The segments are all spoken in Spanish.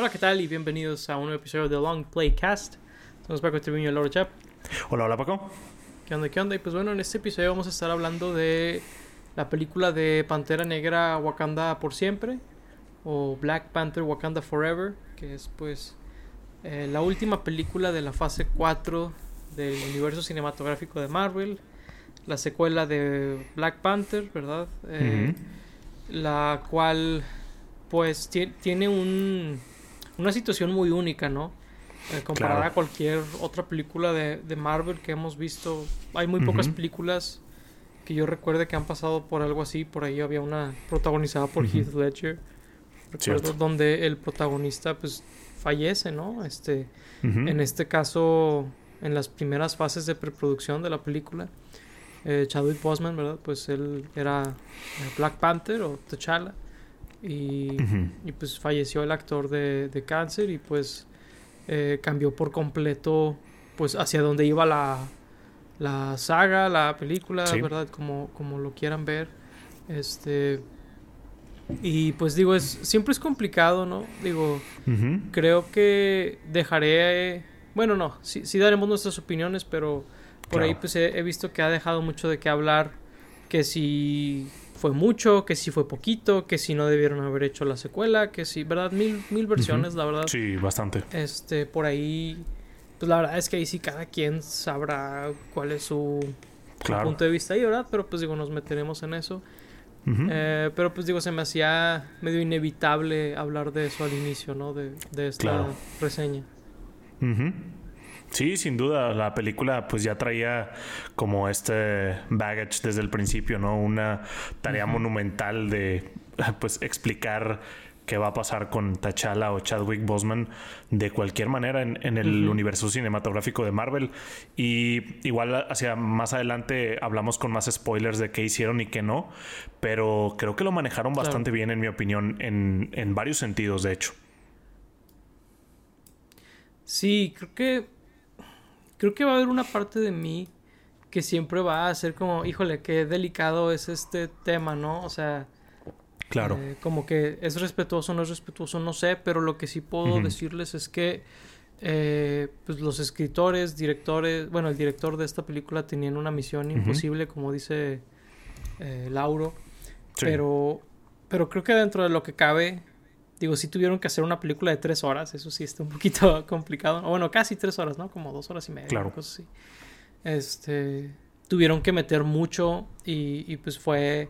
Hola, ¿qué tal? Y bienvenidos a un nuevo episodio de Long Playcast. Somos Paco Tribuño y Laura Chap. Hola, hola Paco. ¿Qué onda, qué onda? Y pues bueno, en este episodio vamos a estar hablando de la película de Pantera Negra Wakanda por siempre. O Black Panther Wakanda Forever. Que es pues eh, la última película de la fase 4 del universo cinematográfico de Marvel. La secuela de Black Panther, ¿verdad? Eh, La cual pues tiene un una situación muy única, ¿no? Eh, comparada a cualquier otra película de, de, Marvel que hemos visto. Hay muy pocas películas que yo recuerde que han pasado por algo así. Por ahí había una protagonizada por Heath Ledger. Recuerdo donde el protagonista pues fallece, ¿no? Este, En este caso, en las primeras fases de preproducción de la película, eh, Chadwick Boseman, ¿verdad? Pues él era Black Panther o T'Challa. Y, pues falleció el actor de, cáncer y pues eh, cambió por completo pues hacia donde iba la, la saga, la película, ¿verdad? Como, como lo quieran ver. Este. Y pues digo, es, siempre es complicado, ¿no? Digo, creo que dejaré. Bueno, no, sí, sí, daremos nuestras opiniones, pero por ahí pues he, visto que ha dejado mucho de qué hablar. Que si fue mucho, que si fue poquito, que si no debieron haber hecho la secuela, que si, ¿verdad? Mil, mil versiones, la verdad. Sí, bastante. Este, por ahí, pues la verdad es que ahí sí cada quien sabrá cuál es su, punto de vista ahí, ¿verdad? Pero pues digo, nos meteremos en eso. Eh, pero pues digo, se me hacía medio inevitable hablar de eso al inicio, ¿no? De, de esta reseña. Sí, sin duda, la película pues ya traía como este baggage desde el principio, ¿no? Una tarea monumental de pues explicar qué va a pasar con T'Challa o Chadwick Boseman de cualquier manera en, el universo cinematográfico de Marvel. Y igual hacia más adelante hablamos con más spoilers de qué hicieron y qué no, pero creo que lo manejaron bastante bien en mi opinión en, en varios sentidos, de hecho. Sí, creo que creo que va a haber una parte de mí que siempre va a ser como, híjole, qué delicado es este tema, ¿no? O sea, claro. Eh, como que es respetuoso, no es respetuoso, no sé, pero lo que sí puedo decirles es que eh, pues los escritores, directores, bueno, el director de esta película tenían una misión imposible, como dice eh, Lauro, pero, pero creo que dentro de lo que cabe, Digo, si tuvieron que hacer una película de tres horas, eso sí está un poquito complicado. bueno, casi tres horas, ¿no? Como dos horas y media, claro. cosas así. Este, tuvieron que meter mucho y, pues fue...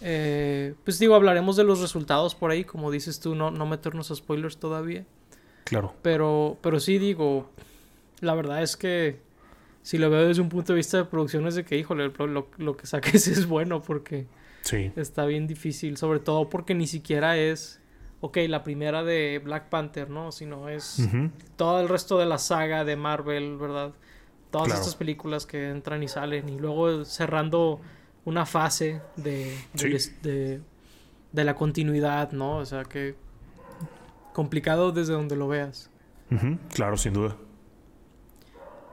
Eh, pues digo, hablaremos de los resultados por ahí, como dices tú, no, no meternos a spoilers todavía. Claro. Pero, pero sí digo, la verdad es que si lo veo desde un punto de vista de producción es de que, híjole, lo, lo que saques es bueno porque sí. está bien difícil, sobre todo porque ni siquiera es ok, la primera de Black Panther, ¿no? Sino es todo el resto de la saga de Marvel, ¿verdad? Todas estas películas que entran y salen y luego cerrando una fase de, de, de, la continuidad, ¿no? O sea que complicado desde donde lo veas. Claro, sin duda.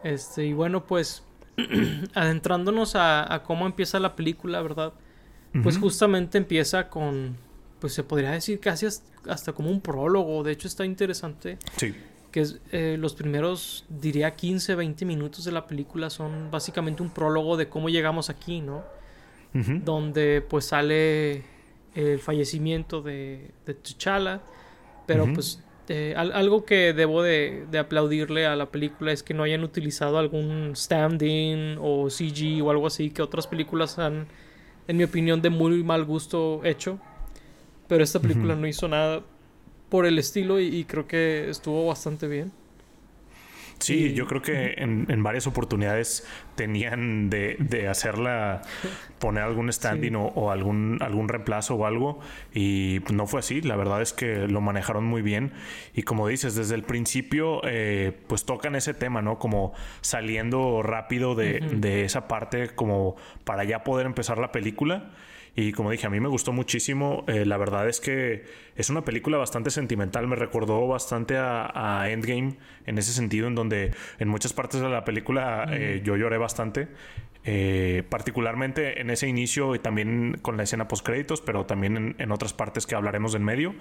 Este, y bueno, pues adentrándonos a, a, cómo empieza la película, ¿verdad? Pues justamente empieza con, pues se podría decir casi hasta como un prólogo. De hecho, está interesante. Sí. Que es, eh, los primeros, diría, 15, 20 minutos de la película son básicamente un prólogo de cómo llegamos aquí, ¿no? Donde pues sale el fallecimiento de, de T'Challa. Pero pues eh, algo que debo de, de, aplaudirle a la película es que no hayan utilizado algún stand-in o CG o algo así que otras películas han, en mi opinión, de muy mal gusto hecho. Pero esta película no hizo nada por el estilo y, creo que estuvo bastante bien. Sí, yo creo que en, varias oportunidades tenían de, de hacerla, poner algún standing o, algún, algún reemplazo o algo, y no fue así. La verdad es que lo manejaron muy bien. Y como dices, desde el principio, eh, pues tocan ese tema, ¿no? Como saliendo rápido de, de esa parte, como para ya poder empezar la película. Y como dije, a mí me gustó muchísimo. Eh, la verdad es que es una película bastante sentimental. Me recordó bastante a, Endgame en ese sentido, en donde en muchas partes de la película eh, yo lloré bastante. Eh, particularmente en ese inicio y también con la escena post créditos, pero también en, otras partes que hablaremos en medio.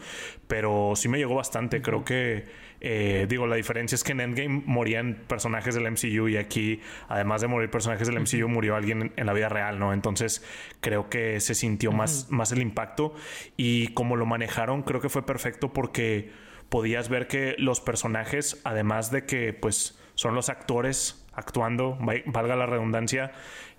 Pero sí me llegó bastante. Creo que, eh, digo, la diferencia es que en Endgame morían personajes del MCU y aquí, además de morir personajes del MCU, murió alguien en la vida real, ¿no? Entonces creo que se sintió más, más el impacto y como lo manejaron, creo que fue perfecto porque podías ver que los personajes, además de que, pues, son los actores actuando, valga la redundancia,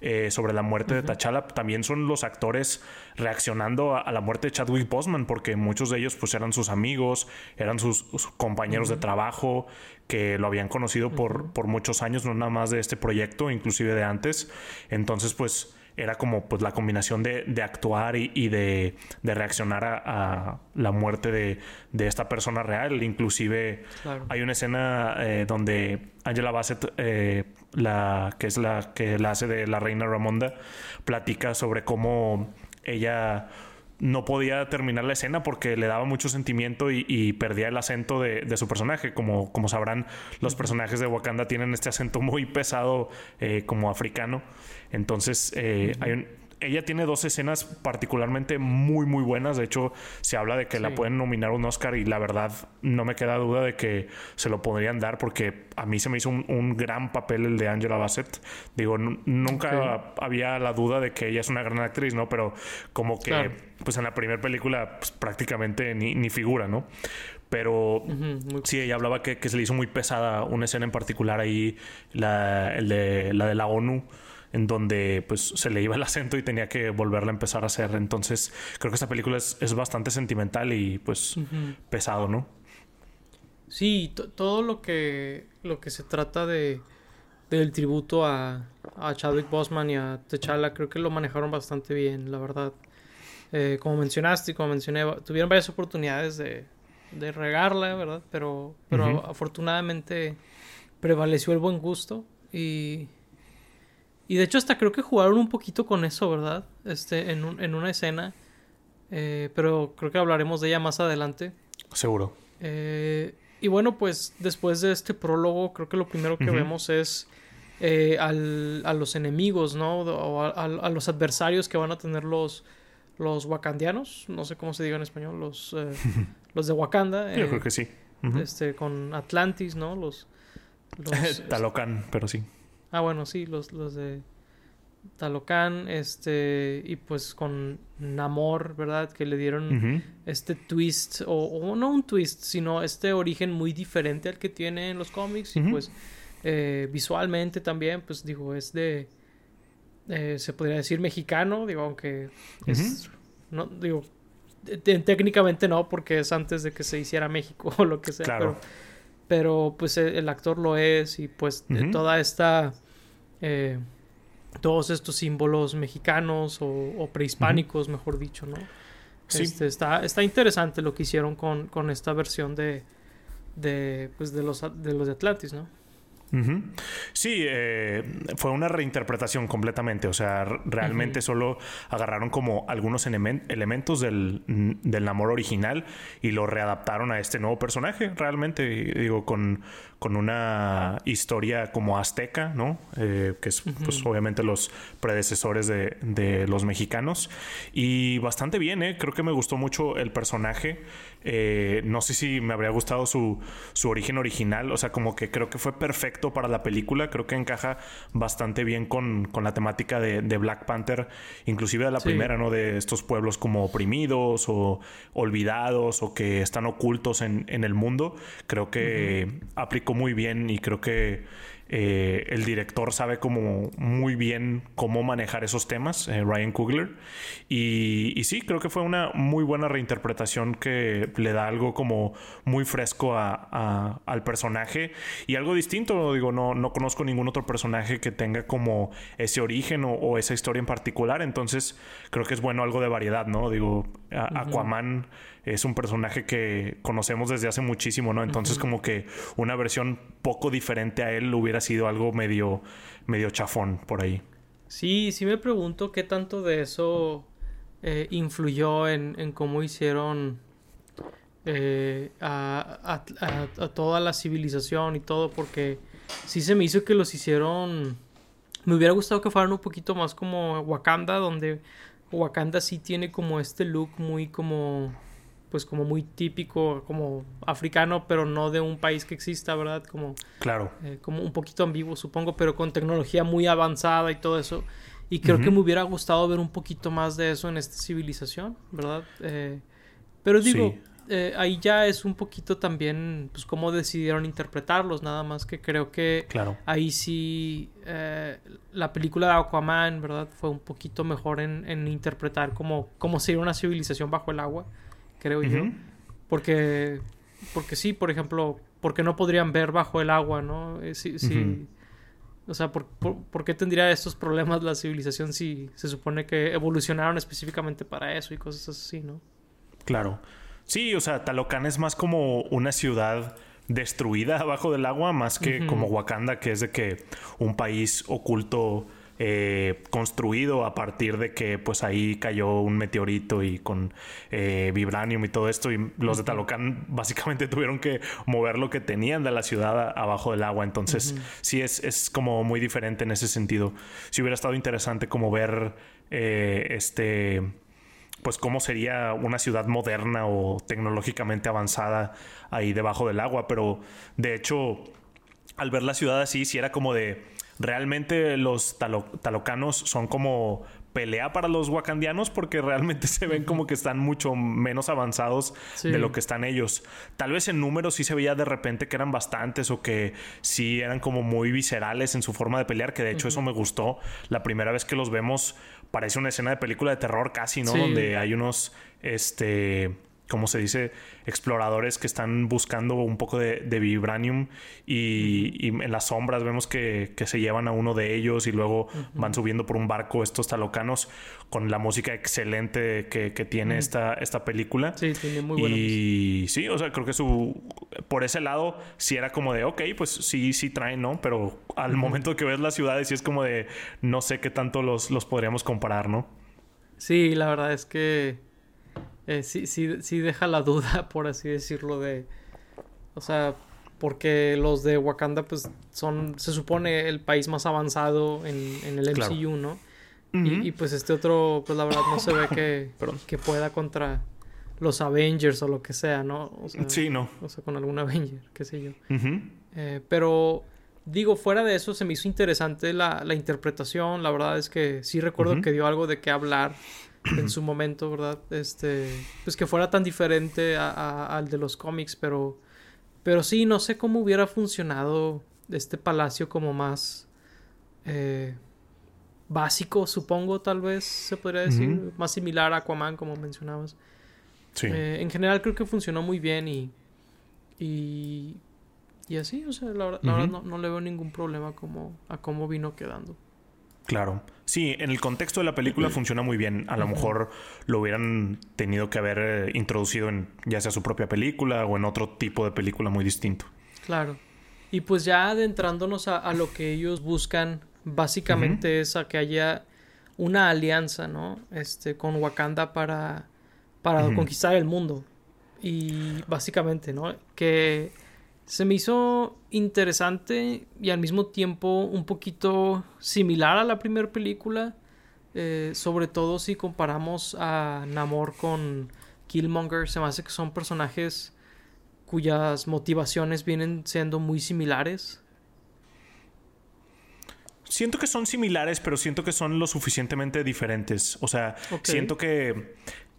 eh, sobre la muerte de T'Challa. También son los actores reaccionando a, la muerte de Chadwick Boseman, porque muchos de ellos pues eran sus amigos, eran sus, compañeros de trabajo, que lo habían conocido por, por muchos años, no nada más de este proyecto, inclusive de antes. Entonces, pues era como pues la combinación de, actuar y, de, reaccionar a, la muerte de, esta persona real. Inclusive hay una escena eh, donde Angela Bassett, eh, la, que es la que la hace de la reina Ramonda, platica sobre cómo ella no podía terminar la escena porque le daba mucho sentimiento y, perdía el acento de, su personaje. Como, como sabrán, los personajes de Wakanda tienen este acento muy pesado eh, como africano. Entonces, eh, ella tiene dos escenas particularmente muy, muy buenas. De hecho, se habla de que la pueden nominar un Oscar y la verdad no me queda duda de que se lo podrían dar porque a mí se me hizo un, gran papel el de Angela Bassett. Digo, nunca había la duda de que ella es una gran actriz, ¿no? Pero como que, pues en la primera película pues, prácticamente ni, figura, ¿no? Pero sí, ella hablaba que, se le hizo muy pesada una escena en particular ahí, la, de, la de la ONU en donde pues se le iba el acento y tenía que volverla a empezar a hacer. Entonces creo que esta película es, bastante sentimental y pues pesado, ¿no? Sí, todo lo que, lo que se trata de del tributo a, a Chadwick Boseman y a T'Challa creo que lo manejaron bastante bien, la verdad. Eh, como mencionaste y como mencioné, tuvieron varias oportunidades de, de regarla, ¿verdad? Pero, pero afortunadamente prevaleció el buen gusto y, y de hecho hasta creo que jugaron un poquito con eso, ¿verdad? Este, en, un, en una escena. Eh, pero creo que hablaremos de ella más adelante. Seguro. Eh, y bueno, pues después de este prólogo, creo que lo primero que vemos es eh, al, a los enemigos, ¿no? O a, los adversarios que van a tener los, los wakandianos. No sé cómo se diga en español. Los, los de Wakanda. Yo creo que sí. Este, con Atlantis, ¿no? Los. los Talocan, pero sí. Ah, bueno, sí, los, los de Talocan, este, y pues con Namor, ¿verdad? Que le dieron este twist, o, no un twist, sino este origen muy diferente al que tiene en los cómics, y pues eh, visualmente también, pues digo, es de, eh, se podría decir mexicano, digo, aunque es, no, digo, técnicamente no, porque es antes de que se hiciera México o lo que sea, pero, pero, pues el, actor lo es, y pues toda esta eh, todos estos símbolos mexicanos o, prehispánicos, mejor dicho, ¿no? Este, está, está interesante lo que hicieron con, con esta versión de, de, pues de, los, de los de Atlantis, ¿no? Sí, eh, fue una reinterpretación completamente. O sea, realmente solo agarraron como algunos elementos del, del amor original y lo readaptaron a este nuevo personaje. Realmente, digo, con, con una historia como azteca, ¿no? Eh, que es, pues, obviamente los predecesores de, de, los mexicanos. Y bastante bien, ¿eh? Creo que me gustó mucho el personaje. Eh, no sé si me habría gustado su, su origen original. O sea, como que creo que fue perfecto para la película. Creo que encaja bastante bien con, con la temática de, de, Black Panther, inclusive de la primera, ¿no? De estos pueblos como oprimidos o olvidados o que están ocultos en, en el mundo. Creo que aplicó muy bien y creo que eh, el director sabe como muy bien cómo manejar esos temas, eh, Ryan Coogler. Y, sí, creo que fue una muy buena reinterpretación que le da algo como muy fresco al personaje y algo distinto. Digo, no, no conozco ningún otro personaje que tenga como ese origen o, esa historia en particular. Entonces, creo que es bueno algo de variedad, ¿no? Digo, Aquaman es un personaje que conocemos desde hace muchísimo, ¿no? Entonces como que una versión poco diferente a él hubiera sido algo medio, medio chafón por ahí. Sí, sí me pregunto qué tanto de eso eh, influyó en, cómo hicieron eh, a, toda la civilización y todo, porque sí se me hizo que los hicieron Me hubiera gustado que fueran un poquito más como Wakanda, donde Wakanda sí tiene como este look muy como pues como muy típico, como africano, pero no de un país que exista, ¿verdad? Como, claro. Eh, como un poquito ambiguo, supongo, pero con tecnología muy avanzada y todo eso. Y creo que me hubiera gustado ver un poquito más de eso en esta civilización, ¿verdad? Eh, pero digo, eh, ahí ya es un poquito también, pues, cómo decidieron interpretarlos, nada más que creo que claro. ahí sí la película de Aquaman, ¿verdad? Fue un poquito mejor en, en interpretar cómo, cómo sería una civilización bajo el agua creo yo. Porque, porque sí, por ejemplo, porque no podrían ver bajo el agua, ¿no? Eh, sí, sí. O sea, ¿por, por, qué tendría estos problemas la civilización si se supone que evolucionaron específicamente para eso y cosas así, ¿no? Claro. Sí, o sea, Talocan es más como una ciudad destruida abajo del agua, más que como Wakanda, que es de que un país oculto eh, construido a partir de que pues ahí cayó un meteorito y con eh, vibranium y todo esto y los de Talocan básicamente tuvieron que mover lo que tenían de la ciudad abajo del agua. Entonces sí es, es como muy diferente en ese sentido. Si hubiera estado interesante como ver eh, este pues cómo sería una ciudad moderna o tecnológicamente avanzada ahí debajo del agua pero de hecho al ver la ciudad así sí era como de realmente los talocanos son como pelea para los wakandianos porque realmente se ven como que están mucho menos avanzados de lo que están ellos. Tal vez en números sí se veía de repente que eran bastantes o que sí eran como muy viscerales en su forma de pelear, que de hecho eso me gustó. La primera vez que los vemos parece una escena de película de terror casi, ¿no? Donde hay unos, este como se dice, exploradores que están buscando un poco de, vibranium y, en las sombras vemos que, se llevan a uno de ellos y luego van subiendo por un barco estos talocanos con la música excelente que, tiene esta, esta película. Sí, tiene muy buena Y sí, o sea, creo que su por ese lado sí era como de, ok, pues sí, sí traen, ¿no? Pero al momento que ves las ciudades sí es como de, no sé qué tanto los, los podríamos comparar, ¿no? Sí, la verdad es que eh, sí, sí, sí deja la duda, por así decirlo, de... O sea, porque los de Wakanda pues son, se supone, el país más avanzado en, en el MCU, ¿no? y, pues este otro, pues la verdad no se ve que, que pueda contra los Avengers o lo que sea, ¿no? O sea, sí, no. O sea, con algún Avenger, qué sé yo. Eh, pero digo, fuera de eso se me hizo interesante la, la interpretación. La verdad es que sí recuerdo que dio algo de qué hablar en su momento, ¿verdad? Este, pues que fuera tan diferente al de los cómics, pero, pero sí, no sé cómo hubiera funcionado este palacio como más eh, básico, supongo, tal vez se podría decir, más similar a Aquaman, como mencionabas. Sí. Eh, en general creo que funcionó muy bien y, y, y así, o sea, la, verdad no, no, le veo ningún problema como, a cómo vino quedando. Claro. Sí, en el contexto de la película funciona muy bien. A lo mejor lo hubieran tenido que haber eh, introducido en ya sea su propia película o en otro tipo de película muy distinto. Claro. Y pues ya adentrándonos a, lo que ellos buscan, básicamente es a que haya una alianza, ¿no? Este, con Wakanda para, para conquistar el mundo. Y básicamente, ¿no? Que se me hizo interesante y al mismo tiempo un poquito similar a la primera película. Eh, sobre todo si comparamos a Namor con Killmonger, se me hace que son personajes cuyas motivaciones vienen siendo muy similares. Siento que son similares, pero siento que son lo suficientemente diferentes. O sea, siento que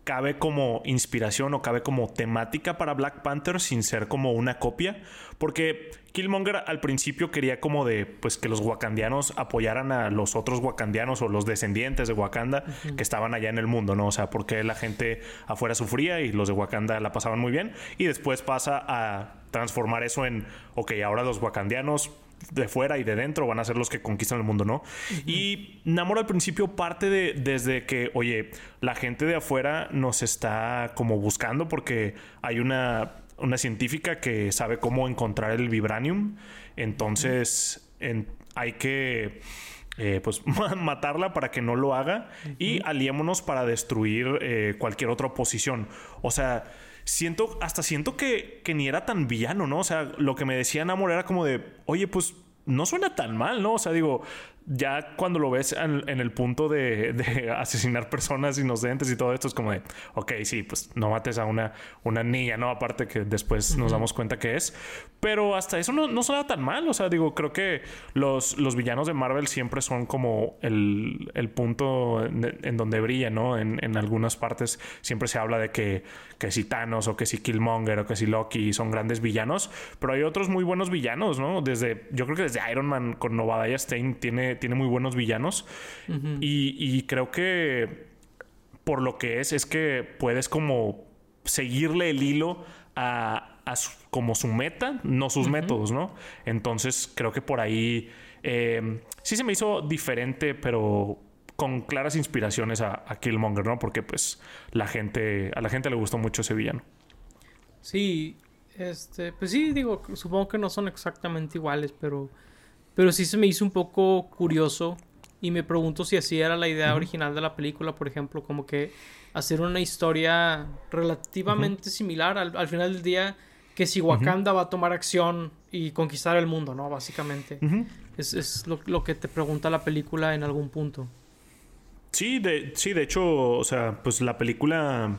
cabe como inspiración o cabe como temática para Black Panther sin ser como una copia. Porque Killmonger al principio quería como de pues que los wakandianos apoyaran a los otros wakandianos o los descendientes de Wakanda que estaban allá en el mundo, ¿no? O sea, porque la gente afuera sufría y los de Wakanda la pasaban muy bien. Y después pasa a transformar eso en, ok, ahora los wakandianos de fuera y de dentro van a ser los que conquistan el mundo, ¿no? Y Namor al principio parte de desde que, oye, la gente de afuera nos está como buscando porque hay una, una científica que sabe cómo encontrar el vibranium, entonces hay que... Eh, pues matarla para que no lo haga y aliémonos para destruir eh, cualquier otra oposición. O sea, siento, hasta siento que, que ni era tan villano, ¿no? O sea, lo que me decía Namor era como de, oye, pues no suena tan mal, ¿no? O sea, digo, ya cuando lo ves en, el punto de, asesinar personas inocentes y todo esto, es como de, ok, sí, pues no mates a una, una niña, ¿no? Aparte que después nos damos cuenta que es. Pero hasta eso no, no suena tan mal. O sea, digo, creo que los, los villanos de Marvel siempre son como el, el punto en, donde brilla, ¿no? En, en, algunas partes siempre se habla de que, que si Thanos o que si Killmonger o que si Loki son grandes villanos, pero hay otros muy buenos villanos, ¿no? Desde, yo creo que desde Iron Man con Novadaya Stein tiene, tiene muy buenos villanos y, y creo que por lo que es, es que puedes como seguirle el hilo a, como su meta, no sus métodos, ¿no? Entonces creo que por ahí eh, sí se me hizo diferente, pero con claras inspiraciones a, Killmonger, ¿no? Porque pues la gente, a la gente le gustó mucho ese villano. Sí, este, pues sí, digo, supongo que no son exactamente iguales, pero, pero sí se me hizo un poco curioso y me pregunto si así era la idea original de la película, por ejemplo, como que hacer una historia relativamente similar al, al, final del día que si Wakanda va a tomar acción y conquistar el mundo, ¿no? Básicamente. Es, es lo, lo, que te pregunta la película en algún punto. Sí, de, sí, de hecho, o sea, pues la película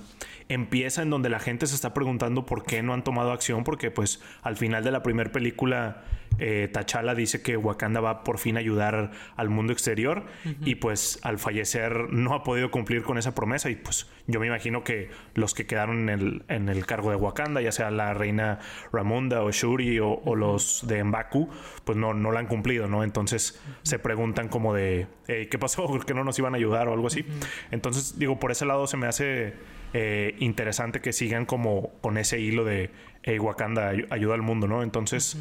empieza en donde la gente se está preguntando por qué no han tomado acción, porque pues al final de la primera película eh, T'Challa dice que Wakanda va por fin a ayudar al mundo exterior y pues al fallecer no ha podido cumplir con esa promesa y pues yo me imagino que los que quedaron en el, en el cargo de Wakanda, ya sea la reina Ramunda o Shuri o, los de Mbaku, pues no, no la han cumplido, ¿no? Entonces se preguntan como de, ¿qué pasó? ¿Por qué no nos iban a ayudar o algo así? Entonces digo, por ese lado se me hace eh, interesante que sigan como con ese hilo de Wakanda ayuda al mundo, ¿no? Entonces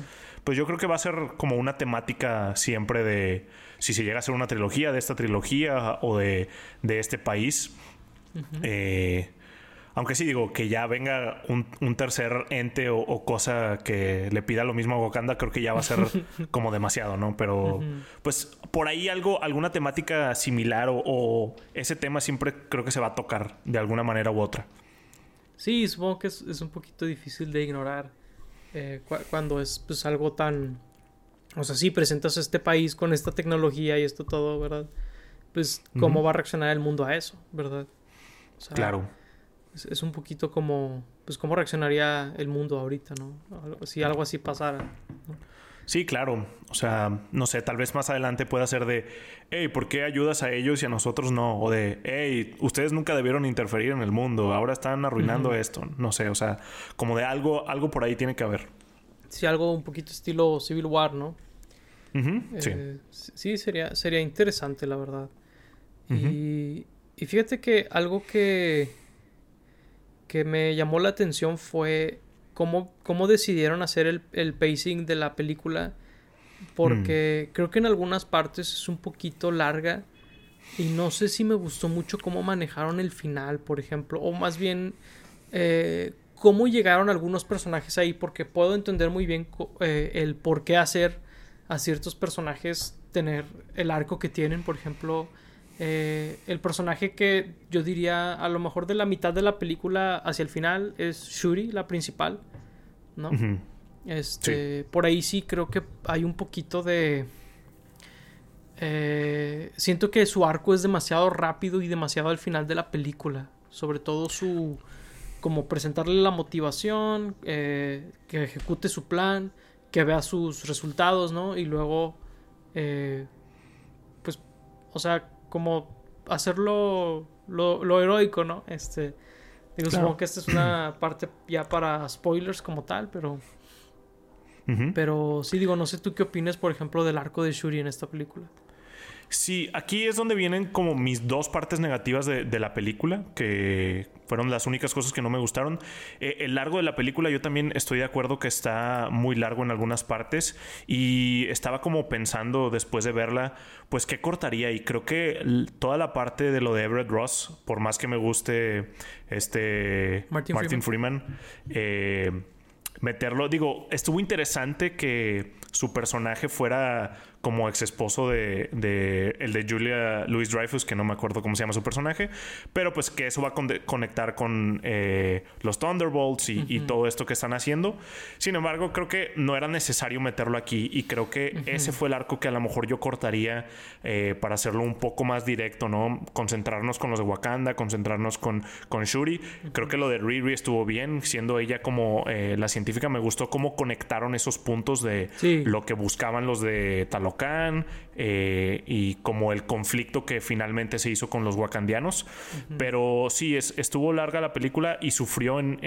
pues yo creo que va a ser como una temática siempre de si se llega a ser una trilogía de esta trilogía o de, este país. Eh, aunque sí digo que ya venga un, tercer ente o, cosa que le pida lo mismo a Wakanda, creo que ya va a ser como demasiado, ¿no? Pero pues por ahí algo, alguna temática similar o, ese tema siempre creo que se va a tocar de alguna manera u otra. Sí, supongo que es, es un poquito difícil de ignorar. Eh, cuando es pues algo tan... O sea, sí, presentas a este país con esta tecnología y esto todo, ¿verdad? Pues, ¿cómo va a reaccionar el mundo a eso, verdad? claro. Es, un poquito como, pues, ¿cómo reaccionaría el mundo ahorita, ¿no? Si algo así pasara. Sí, claro. O sea, no sé, tal vez más adelante pueda ser de, hey, ¿por qué ayudas a ellos y a nosotros no? O de, hey, ustedes nunca debieron interferir en el mundo, ahora están arruinando esto. No sé, o sea, como de algo, algo por ahí tiene que haber. Sí, algo un poquito estilo Civil War, ¿no? sí. Eh, sí, sería, sería interesante, la verdad. y, y fíjate que algo que, que me llamó la atención fue cómo, decidieron hacer el, pacing de la película. Porque mm. creo que en algunas partes es un poquito larga. Y no sé si me gustó mucho cómo manejaron el final, por ejemplo. O más bien, eh, cómo llegaron algunos personajes ahí. Porque puedo entender muy bien eh, el por qué hacer a ciertos personajes tener el arco que tienen. Por ejemplo, eh, el personaje que yo diría a lo mejor de la mitad de la película hacia el final es Shuri, la principal, ¿no? Este, por ahí sí creo que hay un poquito de eh, siento que su arco es demasiado rápido y demasiado al final de la película, sobre todo su como presentarle la motivación, eh, que ejecute su plan, que vea sus resultados, ¿no? Y luego, pues, o sea, como hacerlo lo, heroico, ¿no? Este, digo, supongo que esta es una parte ya para spoilers como tal, pero... Pero sí, digo, no sé tú qué opinas, por ejemplo, del arco de Shuri en esta película. Sí, aquí es donde vienen como mis dos partes negativas de, la película, que fueron las únicas cosas que no me gustaron. Eh, el largo de la película yo también estoy de acuerdo que está muy largo en algunas partes y estaba como pensando después de verla, pues qué cortaría y creo que toda la parte de lo de Everett Ross, por más que me guste este Martin, Freeman, eh, meterlo, digo, estuvo interesante que su personaje fuera como ex esposo de, de, el de Julia Louis Dreyfus, que no me acuerdo cómo se llama su personaje, pero pues que eso va a conectar con eh, los Thunderbolts y, todo esto que están haciendo. Sin embargo, creo que no era necesario meterlo aquí y creo que ese fue el arco que a lo mejor yo cortaría eh, para hacerlo un poco más directo, ¿no? Concentrarnos con los de Wakanda, concentrarnos con, con Shuri. Creo que lo de Riri estuvo bien, siendo ella como eh, la científica, me gustó cómo conectaron esos puntos de lo que buscaban los de Eh, y como el conflicto que finalmente se hizo con los wakandianos. Pero sí, es, estuvo larga la película y sufrió en,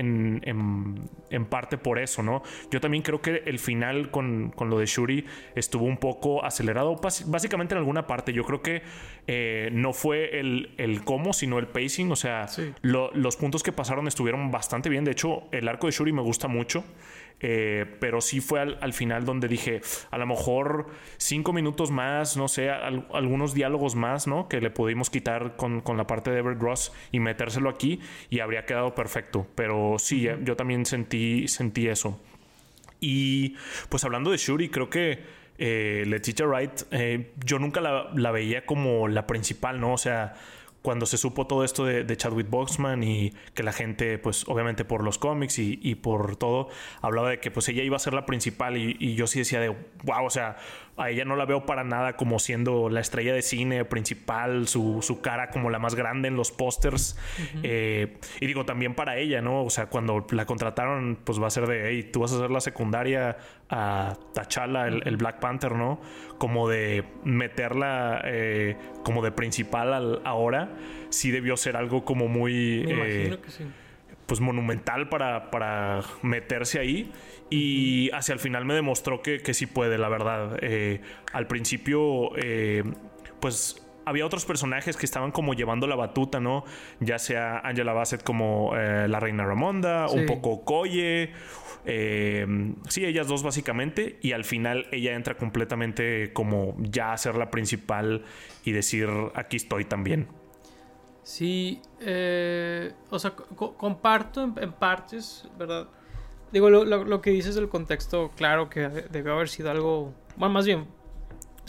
en, parte por eso, ¿no? Yo también creo que el final con, con lo de Shuri estuvo un poco acelerado, básicamente en alguna parte. Yo creo que eh, no fue el, el, cómo, sino el pacing. O sea, los puntos que pasaron estuvieron bastante bien. De hecho, el arco de Shuri me gusta mucho. Eh, pero sí fue al, final donde dije, a lo mejor cinco minutos más, no sé, algunos diálogos más, ¿no? Que le pudimos quitar con, la parte de Everett Ross y metérselo aquí y habría quedado perfecto. Pero sí, yo también sentí, sentí eso. Y pues hablando de Shuri, creo que eh, Letitia Wright, eh, yo nunca la, la, veía como la principal, ¿no? O sea, cuando se supo todo esto de, Chadwick Boxman y que la gente, pues obviamente por los cómics y, por todo, hablaba de que pues ella iba a ser la principal y, y, yo sí decía de, wow, o sea, a ella no la veo para nada como siendo la estrella de cine principal, su, su cara como la más grande en los pósters. Eh, y digo, también para ella, ¿no? O sea, cuando la contrataron, pues va a ser de, hey, tú vas a ser la secundaria a T'Challa, el, Black Panther, ¿no? Como de meterla eh, como de principal ahora, sí debió ser algo como muy... Me imagino eh, que sí pues monumental para, para meterse ahí y hacia el final me demostró que, que sí puede, la verdad. Eh, al principio, eh, pues había otros personajes que estaban como llevando la batuta, ¿no? Ya sea Angela Bassett como eh, la reina Ramonda, un poco Koye. sí, ellas dos básicamente. Y al final ella entra completamente como ya a ser la principal y decir, aquí estoy también. Sí, eh, o sea, comparto en, partes, ¿verdad? Digo, lo, lo, que dices del contexto, claro que debió haber sido algo, bueno, más bien,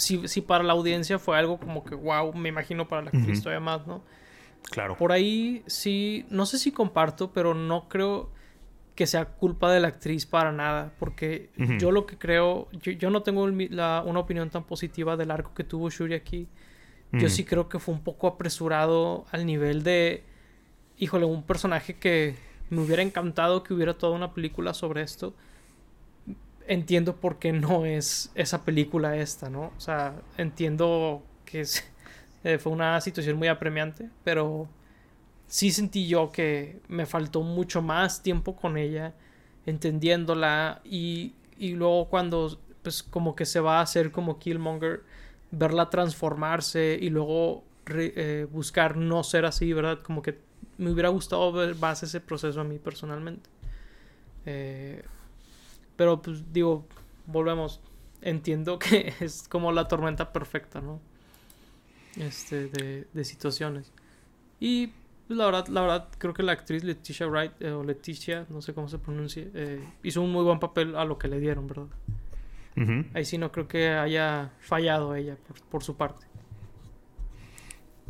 si, si para la audiencia fue algo como que, wow, me imagino para la actriz todavía más, ¿no? Claro. Por ahí sí, no sé si comparto, pero no creo que sea culpa de la actriz para nada, porque yo lo que creo, yo, no tengo una opinión tan positiva del arco que tuvo Shuri aquí. Yo sí creo que fue un poco apresurado al nivel de, híjole, un personaje que me hubiera encantado que hubiera toda una película sobre esto. Entiendo por qué no es esa película esta, ¿no? O sea, entiendo que eh, fue una situación muy apremiante, pero sí sentí yo que me faltó mucho más tiempo con ella, entendiéndola y, y luego cuando pues como que se va a hacer como Killmonger verla transformarse y luego eh, buscar no ser así, ¿verdad? Como que me hubiera gustado ver más ese proceso a mí personalmente. Eh, pero pues digo, volvemos. Entiendo que es como la tormenta perfecta, ¿no? Este, de, de situaciones. Y pues, la verdad, la verdad, creo que la actriz Leticia Wright, eh, o Leticia, no sé cómo se pronuncia, hizo un muy buen papel a lo que le dieron, ¿verdad? Ahí sí no creo que haya fallado ella por, su parte.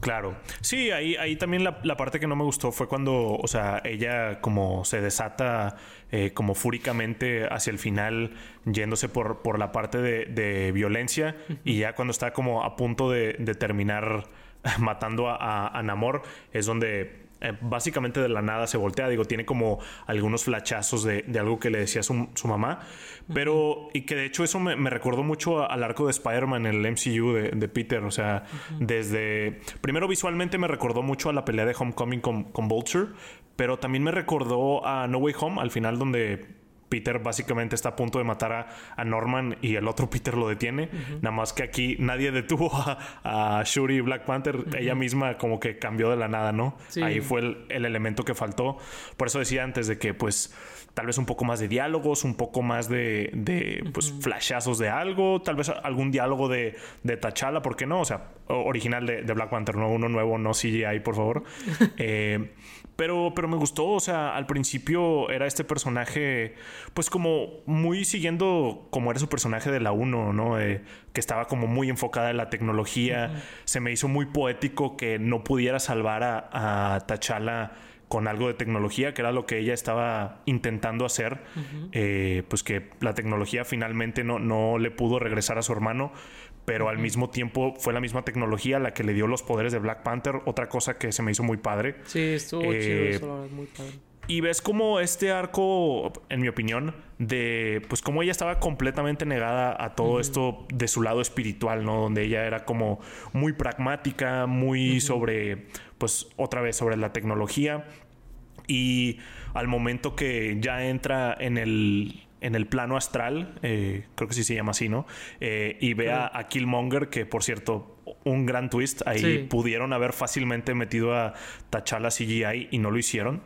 Claro. Sí, ahí, ahí también la, parte que no me gustó fue cuando, o sea, ella como se desata eh, como fúricamente hacia el final, yéndose por, por la parte de, violencia, y ya cuando está como a punto de, terminar matando a, a Namor, es donde eh, básicamente de la nada se voltea. Digo, tiene como algunos flachazos de, algo que le decía su, su, mamá. Pero, y que de hecho eso me, recordó mucho al arco de Spider-Man en el MCU de, Peter. O sea, desde. Primero visualmente me recordó mucho a la pelea de Homecoming con, con Vulture. Pero también me recordó a No Way Home, al final donde Peter básicamente está a punto de matar a, Norman y el otro Peter lo detiene. Nada más que aquí nadie detuvo a, Shuri y Black Panther. Ella misma como que cambió de la nada, ¿no? Ahí fue el, elemento que faltó. Por eso decía antes de que pues tal vez un poco más de diálogos, un poco más de, de pues flashazos de algo, tal vez algún diálogo de, de T'Challa, ¿por qué no? O sea, original de, de, Black Panther, no uno nuevo, no CGI, por favor. eh, pero, pero me gustó, o sea, al principio era este personaje pues como muy siguiendo como era su personaje de la 1, ¿no? Eh, que estaba como muy enfocada en la tecnología. Se me hizo muy poético que no pudiera salvar a, a T'Challa con algo de tecnología, que era lo que ella estaba intentando hacer, eh, pues que la tecnología finalmente no, no le pudo regresar a su hermano, pero al mismo tiempo fue la misma tecnología la que le dio los poderes de Black Panther, otra cosa que se me hizo muy padre. Sí, estuvo chido, eh, eso, muy padre. Y ves como este arco, en mi opinión, de pues como ella estaba completamente negada a todo esto de su lado espiritual, ¿no? Donde ella era como muy pragmática, muy sobre pues otra vez sobre la tecnología y al momento que ya entra en el, en el plano astral, eh, creo que sí se llama así, ¿no? Eh, y ve a, Killmonger, que por cierto, un gran twist, ahí pudieron haber fácilmente metido a T'Challa CGI y no lo hicieron.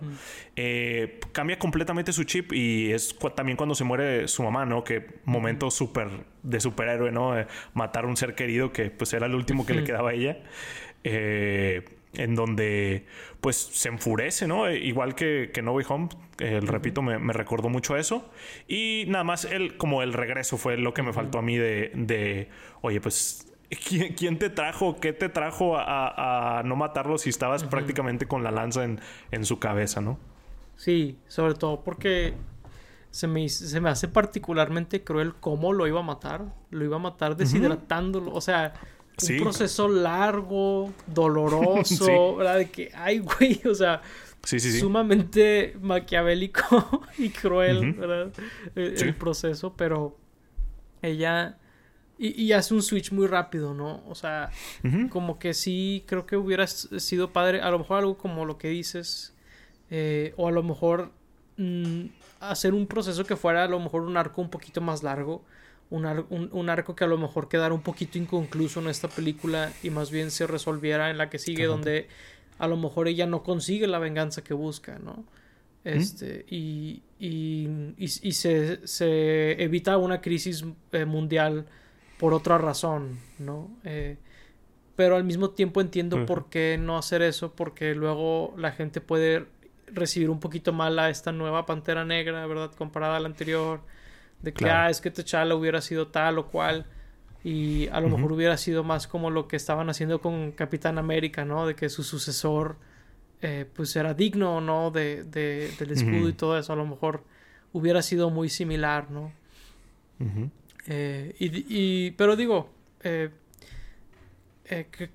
Eh, cambia completamente su chip y es también cuando se muere su mamá, ¿no? Que momento súper de superhéroe, ¿no? matar a un ser querido que pues era el último que le quedaba a ella. Eh, en donde pues se enfurece, ¿no? E, igual que, que No Way Home, el, repito, me, recordó mucho a eso. Y nada más, el, como el regreso fue lo que me faltó a mí de, de oye, pues, ¿quién, te trajo? ¿Qué te trajo a, no matarlo si estabas prácticamente con la lanza en, en, su cabeza, ¿no? Sí, sobre todo porque se me, se me hace particularmente cruel cómo lo iba a matar. Lo iba a matar deshidratándolo. O sea un proceso largo, doloroso, ¿verdad? De que, ay, güey, o sea, sumamente maquiavélico y cruel, ¿verdad? El, proceso, pero ella... Y, hace un switch muy rápido, ¿no? O sea, como que sí, creo que hubiera sido padre, a lo mejor algo como lo que dices, eh, o a lo mejor mm, hacer un proceso que fuera a lo mejor un arco un poquito más largo un, arco que a lo mejor quedara un poquito inconcluso en esta película y más bien se resolviera en la que sigue, donde a lo mejor ella no consigue la venganza que busca, ¿no? Este, y, y, y, se, se, evita una crisis eh, mundial por otra razón, ¿no? Eh, pero al mismo tiempo entiendo por qué no hacer eso, porque luego la gente puede recibir un poquito mal a esta nueva Pantera Negra, ¿verdad? Comparada a la anterior de que, ah, es que T'Challa hubiera sido tal o cual. Y a lo mejor hubiera sido más como lo que estaban haciendo con Capitán América, ¿no? De que su sucesor, eh, pues era digno, ¿no? De, del escudo y todo eso. A lo mejor hubiera sido muy similar, ¿no? Eh, y, pero digo, eh,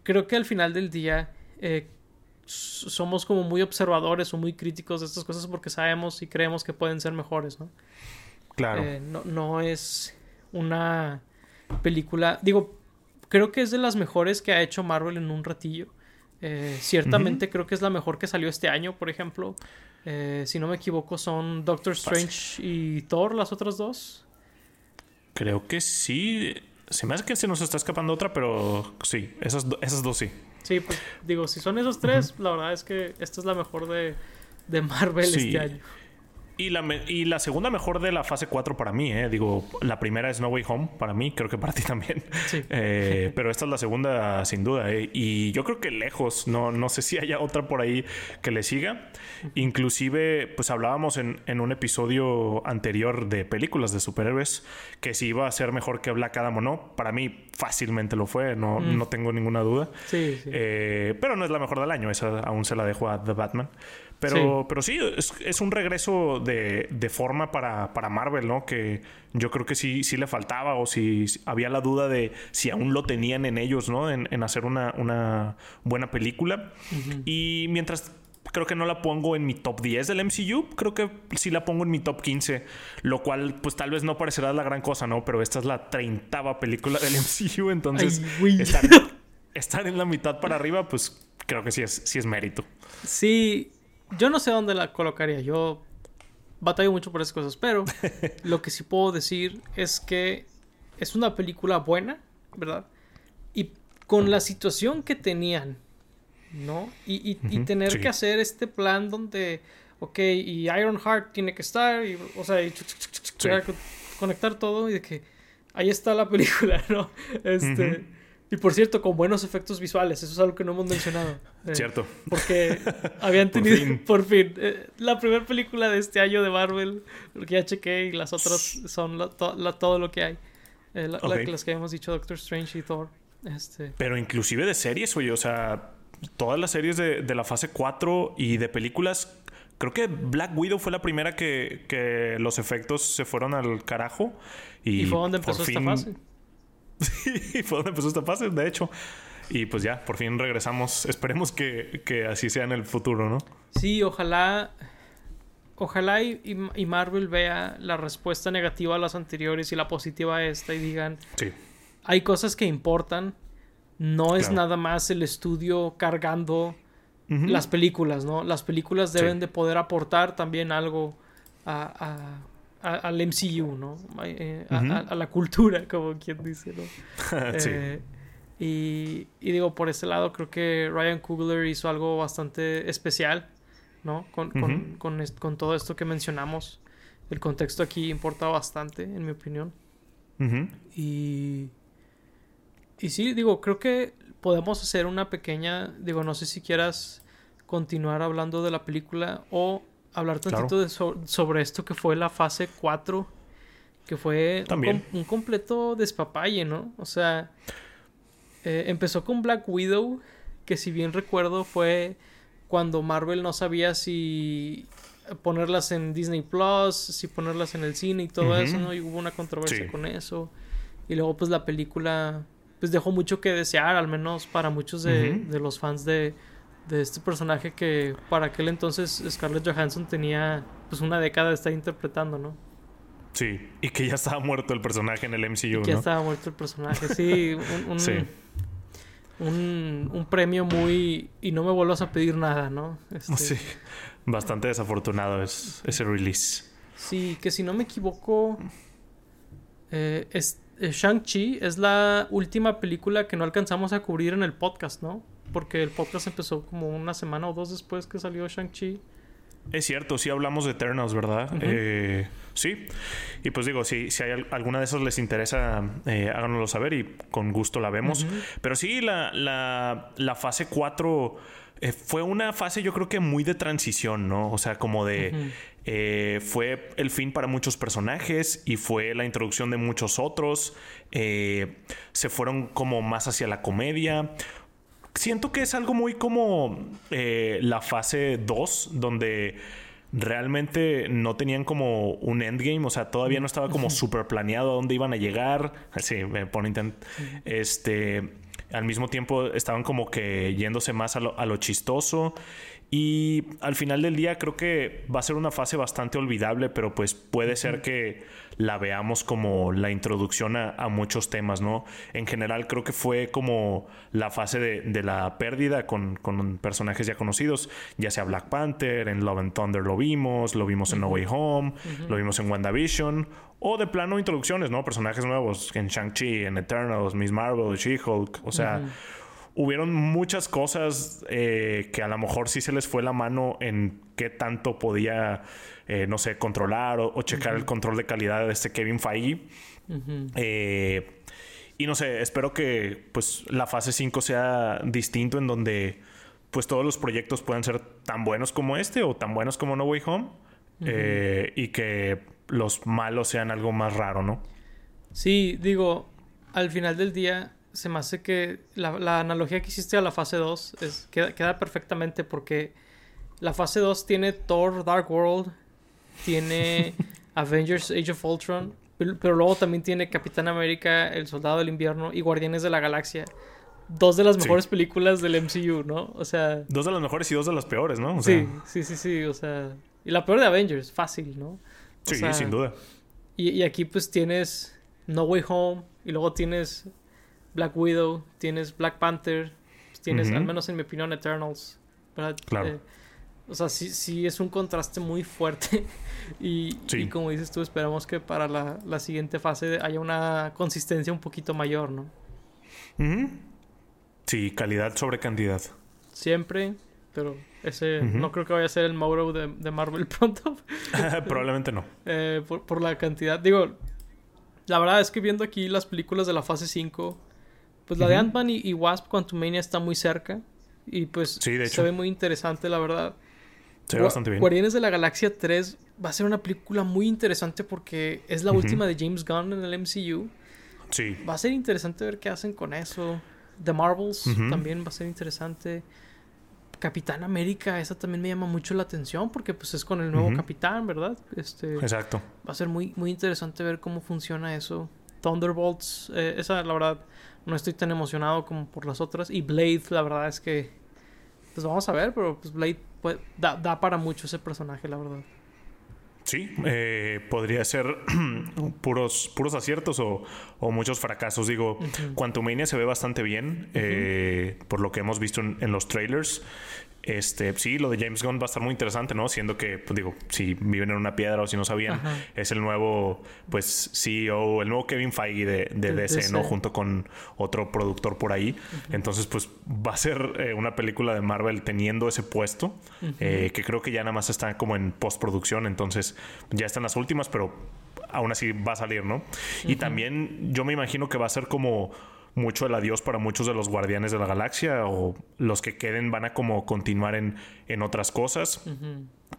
creo que al final del día somos como muy observadores o muy críticos de estas cosas porque sabemos y creemos que pueden ser mejores, ¿no? Claro. Eh, no, es una película. Digo, creo que es de las mejores que ha hecho Marvel en un ratillo. Eh, ciertamente creo que es la mejor que salió este año, por ejemplo. Eh, si no me equivoco, son Doctor Strange y Thor, las otras dos. Creo que sí. Se me hace que se nos está escapando otra, pero sí, esas, esas dos sí. Sí, pues digo, si son esos tres, la verdad es que esta es la mejor de, Marvel este año. Y la, y la segunda mejor de la fase 4 para mí, ¿eh? Digo, la primera es No Way Home para mí, creo que para ti también. Sí. Eh, pero esta es la segunda sin duda. ¿eh? Y yo creo que lejos, no, no sé si haya otra por ahí que le siga. Inclusive, pues hablábamos en, en un episodio anterior de películas de superhéroes que si iba a ser mejor que Black Adam o no. Para mí fácilmente lo fue, no, mm. no tengo ninguna duda. Sí, sí. Eh, pero no es la mejor del año, esa aún se la dejo a The Batman. Pero sí, pero sí es, un regreso de, de forma para, para, Marvel, ¿no? Que yo creo que sí, sí le faltaba o si había la duda de si aún lo tenían en ellos, ¿no? En, en hacer una, una, buena película. Y mientras creo que no la pongo en mi top 10 del MCU, creo que sí la pongo en mi top 15, lo cual pues tal vez no parecerá la gran cosa, ¿no? Pero esta es la treintava película del MCU, entonces estar, estar, en la mitad para arriba, pues creo que sí es, sí es mérito. Sí, yo no sé dónde la colocaría. Yo batallo mucho por esas cosas. Pero lo que sí puedo decir es que es una película buena, ¿verdad? Y con la situación que tenían, ¿no? Y, tener que hacer este plan donde, ok, y Ironheart tiene que estar, y, o sea, y conectar todo y de que ahí está la película, ¿no? Este. Y por cierto, con buenos efectos visuales, eso es algo que no hemos mencionado. Eh, Cierto. Porque habían tenido, por fin, eh, la primera película de este año de Marvel, que ya chequé, y las otras son todo lo que hay. Eh, las que habíamos dicho, Doctor Strange y Thor. Este. Pero inclusive de series, oye, o sea, todas las series de, de la fase 4 y de películas Creo que Black Widow fue la primera que, que los efectos se fueron al carajo. Y, fue donde empezó esta fase. sí, fue donde empezó esta fase, de hecho. Y pues ya, por fin regresamos. Esperemos que, que así sea en el futuro, ¿no? Sí, ojalá. Ojalá y, y, Marvel vea la respuesta negativa a las anteriores y la positiva a esta y digan. Sí. Hay cosas que importan. No es nada más el estudio cargando las películas, ¿no? Las películas deben de poder aportar también algo a, al MCU, ¿no? Eh, a, la cultura, como quien dice, ¿no? Eh, y, y, digo, por ese lado creo que Ryan Coogler hizo algo bastante especial, ¿no? Con, con, con, con, todo esto que mencionamos. El contexto aquí importa bastante, en mi opinión. Y... Y sí, digo, creo que podemos hacer una pequeña, digo, no sé si quieras continuar hablando de la película o hablar tantito de sobre esto que fue la fase 4, que fue un, completo despapalle, ¿no? O sea, eh, empezó con Black Widow, que si bien recuerdo fue cuando Marvel no sabía si ponerlas en Disney Plus, si ponerlas en el cine y todo eso, ¿no? Y hubo una controversia con eso. Y luego pues la película pues dejó mucho que desear, al menos para muchos de, los fans de, de, este personaje que para aquel entonces Scarlett Johansson tenía pues una década de estar interpretando, ¿no? Sí, y que ya estaba muerto el personaje en el MCU, que ya estaba muerto el personaje, sí, un, sí. Un, un, premio muy... y no me vuelvas a pedir nada, ¿no? Este... Sí, bastante desafortunado es, ese release. Sí, que si no me equivoco, eh, eh, Shang-Chi es la última película que no alcanzamos a cubrir en el podcast, ¿no? Porque el podcast empezó como una semana o dos después que salió Shang-Chi. Es cierto, sí hablamos de Eternals, ¿verdad? Eh, sí. Y pues digo, si, si hay alguna de esas les interesa, eh, háganoslo saber y con gusto la vemos. Pero sí, la, la, la fase 4 eh, fue una fase yo creo que muy de transición, ¿no? O sea, como de... Eh, fue el fin para muchos personajes y fue la introducción de muchos otros. Eh, se fueron como más hacia la comedia. Siento que es algo muy como eh, la fase 2, donde realmente no tenían como un endgame, o sea, todavía no estaba como súper planeado a dónde iban a llegar. Sí, me pone Este, al mismo tiempo estaban como que yéndose más a lo, a lo chistoso. Y al final del día creo que va a ser una fase bastante olvidable, pero pues puede ser que la veamos como la introducción a, muchos temas, ¿no? En general creo que fue como la fase de, la pérdida con, personajes ya conocidos, ya sea Black Panther, en Love and Thunder lo vimos, lo vimos en No Way Home, lo vimos en WandaVision, o de plano introducciones, ¿no? Personajes nuevos en Shang-Chi, en Eternals, Miss Marvel, She-Hulk, o sea hubieron muchas cosas eh, que a lo mejor sí se les fue la mano en qué tanto podía, eh, no sé, controlar o, checar el control de calidad de este Kevin Feige. Eh, y no sé, espero que pues la fase 5 sea distinto en donde pues todos los proyectos puedan ser tan buenos como este o tan buenos como No Way Home y que los malos sean algo más raro, ¿no? Sí, digo, al final del día se me hace que la, analogía que hiciste a la fase 2 es, queda, perfectamente porque la fase 2 tiene Thor Dark World, tiene Avengers Age of Ultron, pero, luego también tiene Capitán América, El Soldado del Invierno y Guardianes de la Galaxia. Dos de las mejores películas del MCU, ¿no? O sea... Dos de las mejores y dos de las peores, ¿no? sí, sí, sí, sí, o sea... Y la peor de Avengers, fácil, ¿no? sí, sin duda. Y, y aquí pues tienes No Way Home y luego tienes Black Widow, tienes Black Panther, pues tienes, al menos en mi opinión, Eternals. Claro. Eh, o sea, sí, sí es un contraste muy fuerte. y, como dices tú, esperamos que para la, siguiente fase haya una consistencia un poquito mayor, ¿no? Sí, calidad sobre cantidad. Siempre, pero ese no creo que vaya a ser el Mauro de, Marvel pronto. Probablemente no. Eh, por, por, la cantidad. Digo, la verdad es que viendo aquí las películas de la fase 5 pues la de Ant-Man y, Wasp Quantumania está muy cerca. Y pues se ve muy interesante, la verdad. Se ve bastante bien. Guardianes de la Galaxia 3 va a ser una película muy interesante porque es la última de James Gunn en el MCU. Sí. Va a ser interesante ver qué hacen con eso. The Marvels también va a ser interesante. Capitán América, esa también me llama mucho la atención porque pues es con el nuevo capitán, ¿verdad? Este, Exacto. Va a ser muy, muy interesante ver cómo funciona eso. Thunderbolts, eh, esa la verdad no estoy tan emocionado como por las otras. Y Blade, la verdad es que pues vamos a ver, pero pues Blade da, da para mucho ese personaje, la verdad. Sí, eh, podría ser puros, puros aciertos o, muchos fracasos. Digo, uh Quantumania se ve bastante bien eh, por lo que hemos visto en los trailers. Este, sí, lo de James Gunn va a estar muy interesante, ¿no? Siendo que, pues digo, si viven en una piedra o si no sabían, es el nuevo, pues, CEO, el nuevo Kevin Feige de, de, DC, ¿no? Junto con otro productor por ahí. Entonces, pues, va a ser eh, una película de Marvel teniendo ese puesto, eh, que creo que ya nada más está como en postproducción, entonces ya están las últimas, pero aún así va a salir, ¿no? Y también yo me imagino que va a ser como mucho el adiós para muchos de los guardianes de la galaxia o los que queden van a como continuar en, en otras cosas.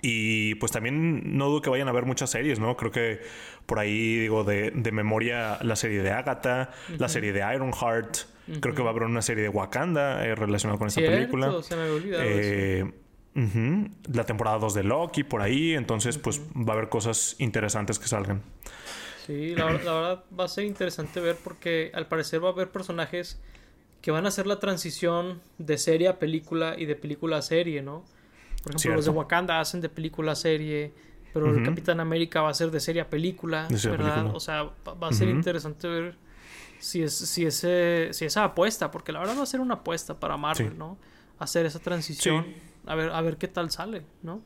Y pues también no dudo que vayan a ver muchas series, ¿no? Creo que por ahí, digo, de, memoria la serie de Agatha, la serie de Ironheart, creo que va a haber una serie de Wakanda eh, relacionada con esta película. Se me eh, La temporada 2 de Loki por ahí, entonces pues va a haber cosas interesantes que salgan. Sí, la, verdad va a ser interesante ver porque al parecer va a haber personajes que van a hacer la transición de serie a película y de película a serie, ¿no? Por ejemplo, los de Wakanda hacen de película a serie, pero el Capitán América va a ser de serie a película, ¿verdad? O sea, va, a ser interesante ver si es si ese si esa apuesta, porque la verdad va a ser una apuesta para Marvel, ¿no? Hacer esa transición, a ver a ver qué tal sale, ¿no?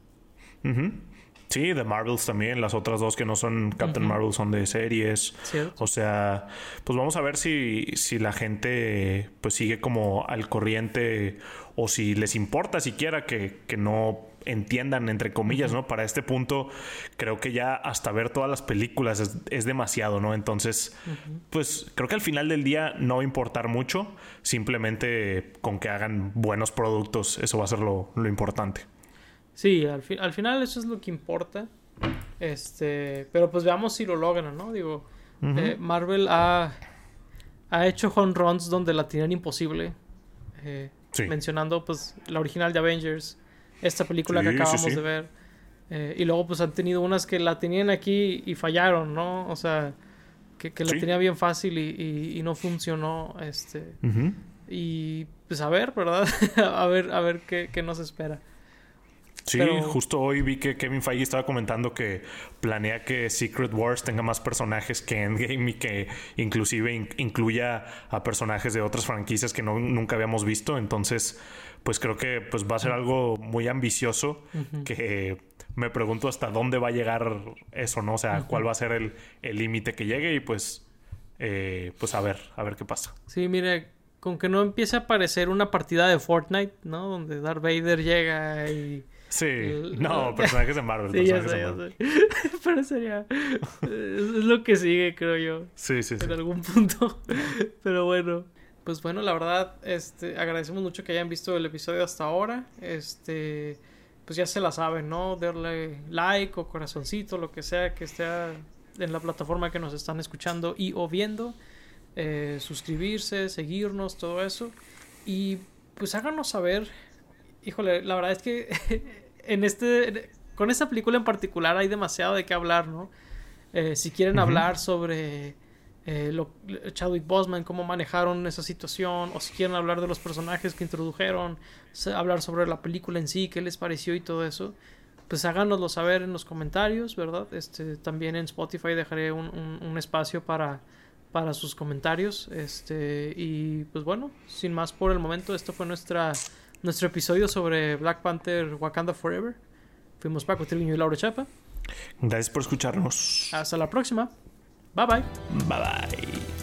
Sí, de Marvels también. Las otras dos que no son Captain Marvel son de series. O sea, pues vamos a ver si, si la gente pues sigue como al corriente o si les importa siquiera que, que no entiendan, entre comillas, ¿no? Para este punto, creo que ya hasta ver todas las películas es, demasiado, ¿no? Entonces, pues creo que al final del día no va a importar mucho, simplemente con que hagan buenos productos, eso va a ser lo, lo importante. Sí, al, al final eso es lo que importa. Este, pero pues veamos si lo logran, ¿no? Digo, eh, Marvel ha, ha hecho home runs donde la tenían imposible. Eh, mencionando pues la original de Avengers, esta película que acabamos de ver. Eh, y luego pues han tenido unas que la tenían aquí y fallaron, ¿no? O sea, que, que la tenía bien fácil y, y, no funcionó. Este. Y pues a ver, ¿verdad? a ver, a ver qué, qué nos espera. Sí, justo hoy vi que Kevin Feige estaba comentando que planea que Secret Wars tenga más personajes que Endgame y que inclusive incluya a personajes de otras franquicias que no, nunca habíamos visto. Entonces, pues creo que pues va a ser algo muy ambicioso que me pregunto hasta dónde va a llegar eso, ¿no? O sea, cuál va a ser el límite que llegue y pues, eh, pues a ver, a ver qué pasa. Sí, mire, con que no empiece a aparecer una partida de Fortnite, ¿no? Donde Darth Vader llega y Sí, no, personajes de Marvel. Sí, ya sé, ya sé. Pero sería. Es lo que sigue, creo yo. Sí, sí, sí. En algún punto. Pero bueno. Pues bueno, la verdad, este, agradecemos mucho que hayan visto el episodio hasta ahora. Este, pues ya se la saben, ¿no? Darle like o corazoncito, lo que sea que esté en la plataforma que nos están escuchando y o viendo. Eh, suscribirse, seguirnos, todo eso. Y pues háganos saber. Híjole, la verdad es que en este, con esta película en particular hay demasiado de qué hablar, ¿no? Eh, si quieren hablar sobre eh, lo, Chadwick Boseman, cómo manejaron esa situación, o si quieren hablar de los personajes que introdujeron, hablar sobre la película en sí, qué les pareció y todo eso, pues háganoslo saber en los comentarios, ¿verdad? Este, también en Spotify dejaré un, un, espacio para, para sus comentarios. Este, y pues bueno, sin más por el momento, esto fue nuestra nuestro episodio sobre Black Panther Wakanda Forever. Fuimos Paco Triviño y Laura Chapa. Gracias por escucharnos. Hasta la próxima. Bye bye. Bye bye.